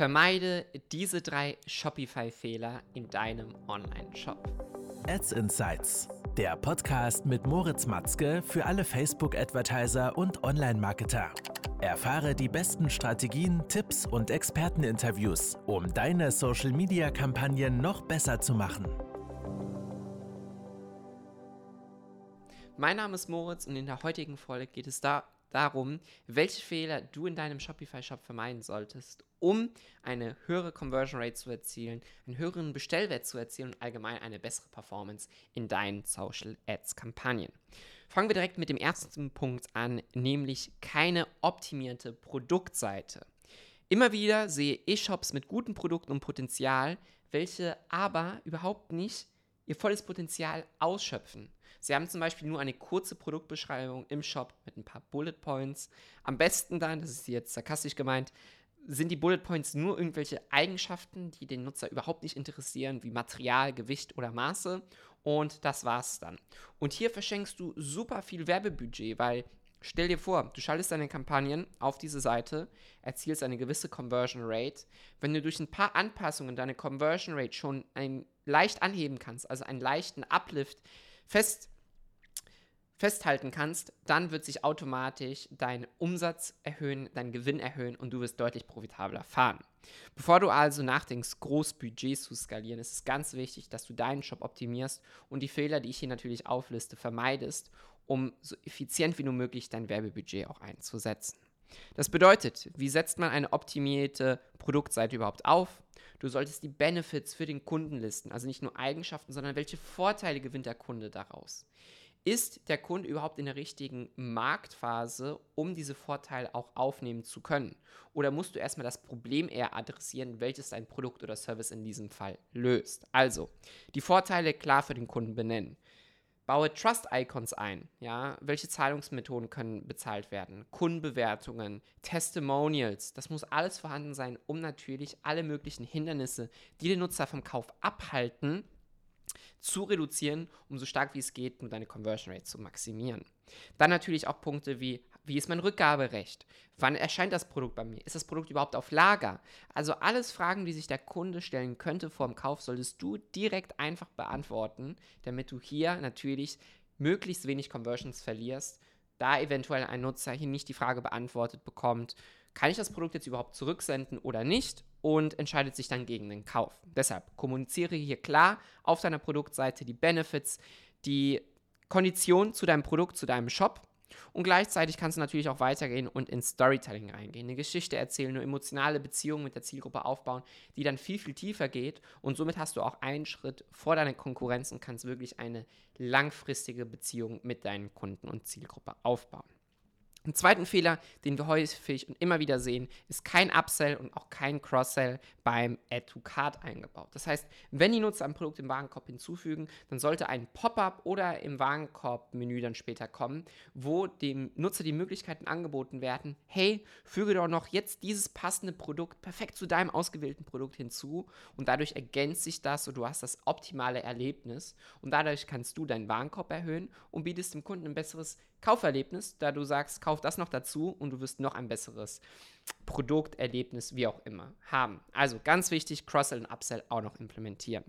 Vermeide diese drei Shopify-Fehler in deinem Online-Shop. Ads Insights, der Podcast mit Moritz Matzke für alle Facebook-Advertiser und Online-Marketer. Erfahre die besten Strategien, Tipps und Experteninterviews, um deine Social-Media-Kampagnen noch besser zu machen. Mein Name ist Moritz und in der heutigen Folge geht es da darum, welche Fehler du in deinem Shopify-Shop vermeiden solltest, um eine höhere Conversion Rate zu erzielen, einen höheren Bestellwert zu erzielen und allgemein eine bessere Performance in deinen Social Ads-Kampagnen. Fangen wir direkt mit dem ersten Punkt an, nämlich keine optimierte Produktseite. Immer wieder sehe ich Shops mit guten Produkten und Potenzial, welche aber überhaupt nicht ihr volles Potenzial ausschöpfen. Sie haben zum Beispiel nur eine kurze Produktbeschreibung im Shop mit ein paar Bullet Points. Am besten dann, das ist jetzt sarkastisch gemeint, sind die Bullet Points nur irgendwelche Eigenschaften, die den Nutzer überhaupt nicht interessieren, wie Material, Gewicht oder Maße. Und das war's dann. Und hier verschenkst du super viel Werbebudget, weil stell dir vor, du schaltest deine Kampagnen auf diese Seite, erzielst eine gewisse Conversion Rate. Wenn du durch ein paar Anpassungen deine Conversion Rate schon ein, leicht anheben kannst, also einen leichten Uplift fest festhalten kannst, dann wird sich automatisch dein Umsatz erhöhen, dein Gewinn erhöhen und du wirst deutlich profitabler fahren. Bevor du also nachdenkst, groß Budgets zu skalieren, ist es ganz wichtig, dass du deinen Shop optimierst und die Fehler, die ich hier natürlich aufliste, vermeidest, um so effizient wie nur möglich dein Werbebudget auch einzusetzen. Das bedeutet, wie setzt man eine optimierte Produktseite überhaupt auf? Du solltest die Benefits für den Kunden listen, also nicht nur Eigenschaften, sondern welche Vorteile gewinnt der Kunde daraus. Ist der Kunde überhaupt in der richtigen Marktphase, um diese Vorteile auch aufnehmen zu können? Oder musst du erstmal das Problem eher adressieren, welches dein Produkt oder Service in diesem Fall löst? Also, die Vorteile klar für den Kunden benennen. Baue Trust-Icons ein. Ja? Welche Zahlungsmethoden können bezahlt werden? Kundenbewertungen, Testimonials. Das muss alles vorhanden sein, um natürlich alle möglichen Hindernisse, die den Nutzer vom Kauf abhalten, zu reduzieren, um so stark wie es geht, nur deine Conversion Rate zu maximieren. Dann natürlich auch Punkte wie, wie ist mein Rückgaberecht? Wann erscheint das Produkt bei mir? Ist das Produkt überhaupt auf Lager? Also alles Fragen, die sich der Kunde stellen könnte vor dem Kauf, solltest du direkt einfach beantworten, damit du hier natürlich möglichst wenig Conversions verlierst, da eventuell ein Nutzer hier nicht die Frage beantwortet bekommt, kann ich das Produkt jetzt überhaupt zurücksenden oder nicht und entscheidet sich dann gegen den Kauf. Deshalb kommuniziere hier klar auf deiner Produktseite die Benefits, die Kondition zu deinem Produkt, zu deinem Shop und gleichzeitig kannst du natürlich auch weitergehen und ins Storytelling reingehen, eine Geschichte erzählen, eine emotionale Beziehung mit der Zielgruppe aufbauen, die dann viel, viel tiefer geht. Und somit hast du auch einen Schritt vor deiner Konkurrenz und kannst wirklich eine langfristige Beziehung mit deinen Kunden und Zielgruppe aufbauen. Ein zweiten Fehler, den wir häufig und immer wieder sehen, ist kein Upsell und auch kein Cross-Sell beim Add-to-Card eingebaut. Das heißt, wenn die Nutzer ein Produkt im Warenkorb hinzufügen, dann sollte ein Pop-up oder im Warenkorb-Menü dann später kommen, wo dem Nutzer die Möglichkeiten angeboten werden, hey, füge doch noch jetzt dieses passende Produkt perfekt zu deinem ausgewählten Produkt hinzu und dadurch ergänzt sich das und du hast das optimale Erlebnis und dadurch kannst du deinen Warenkorb erhöhen und bietest dem Kunden ein besseres Kauferlebnis, da du sagst, kauf das noch dazu und du wirst noch ein besseres Produkterlebnis, wie auch immer, haben. Also ganz wichtig, Cross-Sell und Upsell auch noch implementieren.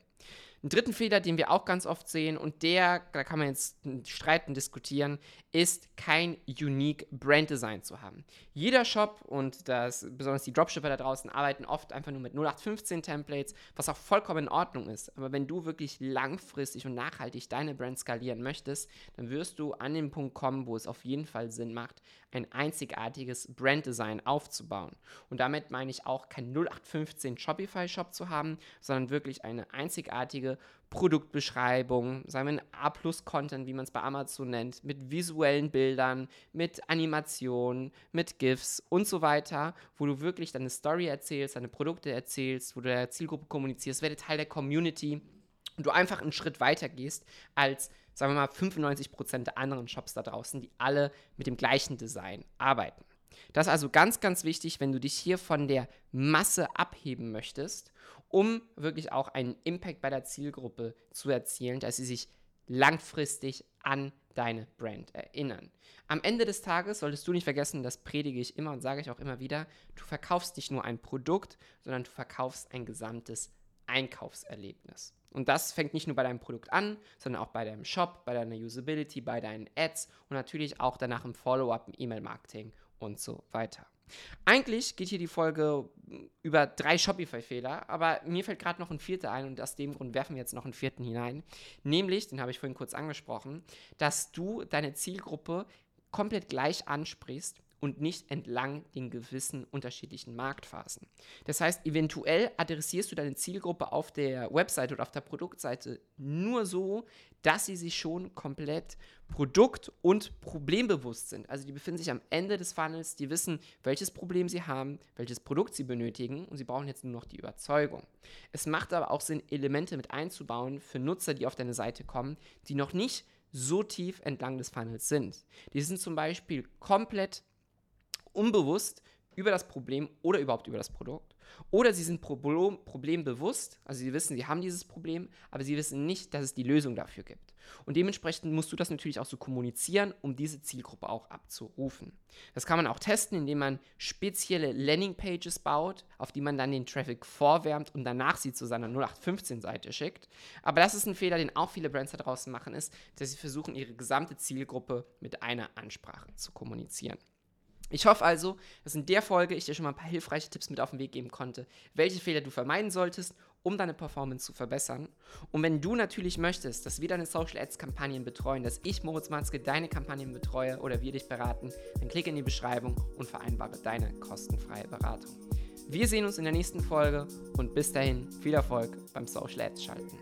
Einen dritten Fehler, den wir auch ganz oft sehen, und der, da kann man jetzt streiten, diskutieren, ist kein unique Brand Design zu haben. Jeder Shop und das, besonders die Dropshipper da draußen arbeiten oft einfach nur mit 0815 Templates, was auch vollkommen in Ordnung ist. Aber wenn du wirklich langfristig und nachhaltig deine Brand skalieren möchtest, dann wirst du an den Punkt kommen, wo es auf jeden Fall Sinn macht, ein einzigartiges Brand Design aufzubauen. Und damit meine ich auch kein 0815 Shopify Shop zu haben, sondern wirklich eine einzigartige Produktbeschreibung, sagen wir ein A-Plus-Content, wie man es bei Amazon nennt, mit visuellen Bildern, mit Animationen, mit GIFs und so weiter, wo du wirklich deine Story erzählst, deine Produkte erzählst, wo du der Zielgruppe kommunizierst, werde Teil der Community und du einfach einen Schritt weiter gehst als, sagen wir mal, 95% der anderen Shops da draußen, die alle mit dem gleichen Design arbeiten. Das ist also ganz, ganz wichtig, wenn du dich hier von der Masse abheben möchtest, um wirklich auch einen Impact bei der Zielgruppe zu erzielen, dass sie sich langfristig an deine Brand erinnern. Am Ende des Tages solltest du nicht vergessen, das predige ich immer und sage ich auch immer wieder, du verkaufst nicht nur ein Produkt, sondern du verkaufst ein gesamtes Einkaufserlebnis. Und das fängt nicht nur bei deinem Produkt an, sondern auch bei deinem Shop, bei deiner Usability, bei deinen Ads und natürlich auch danach im Follow-up, im E-Mail-Marketing und so weiter. Eigentlich geht hier die Folge über drei Shopify-Fehler, aber mir fällt gerade noch ein vierter ein und aus dem Grund werfen wir jetzt noch einen vierten hinein. Nämlich, den habe ich vorhin kurz angesprochen, dass du deine Zielgruppe komplett gleich ansprichst und nicht entlang den gewissen unterschiedlichen Marktphasen. Das heißt, eventuell adressierst du deine Zielgruppe auf der Webseite oder auf der Produktseite nur so, dass sie sich schon komplett produkt- und problembewusst sind. Also die befinden sich am Ende des Funnels, die wissen, welches Problem sie haben, welches Produkt sie benötigen und sie brauchen jetzt nur noch die Überzeugung. Es macht aber auch Sinn, Elemente mit einzubauen für Nutzer, die auf deine Seite kommen, die noch nicht so tief entlang des Funnels sind. Die sind zum Beispiel komplett unbewusst über das Problem oder überhaupt über das Produkt. Oder sie sind Problem, problembewusst, also sie wissen, sie haben dieses Problem, aber sie wissen nicht, dass es die Lösung dafür gibt. Und dementsprechend musst du das natürlich auch so kommunizieren, um diese Zielgruppe auch abzurufen. Das kann man auch testen, indem man spezielle Landingpages baut, auf die man dann den Traffic vorwärmt und danach sie zu seiner 0815-Seite schickt. Aber das ist ein Fehler, den auch viele Brands da draußen machen, ist, dass sie versuchen, ihre gesamte Zielgruppe mit einer Ansprache zu kommunizieren. Ich hoffe also, dass in der Folge ich dir schon mal ein paar hilfreiche Tipps mit auf den Weg geben konnte, welche Fehler du vermeiden solltest, um deine Performance zu verbessern. Und wenn du natürlich möchtest, dass wir deine Social Ads Kampagnen betreuen, dass ich Moritz Manske deine Kampagnen betreue oder wir dich beraten, dann klicke in die Beschreibung und vereinbare deine kostenfreie Beratung. Wir sehen uns in der nächsten Folge und bis dahin viel Erfolg beim Social Ads schalten.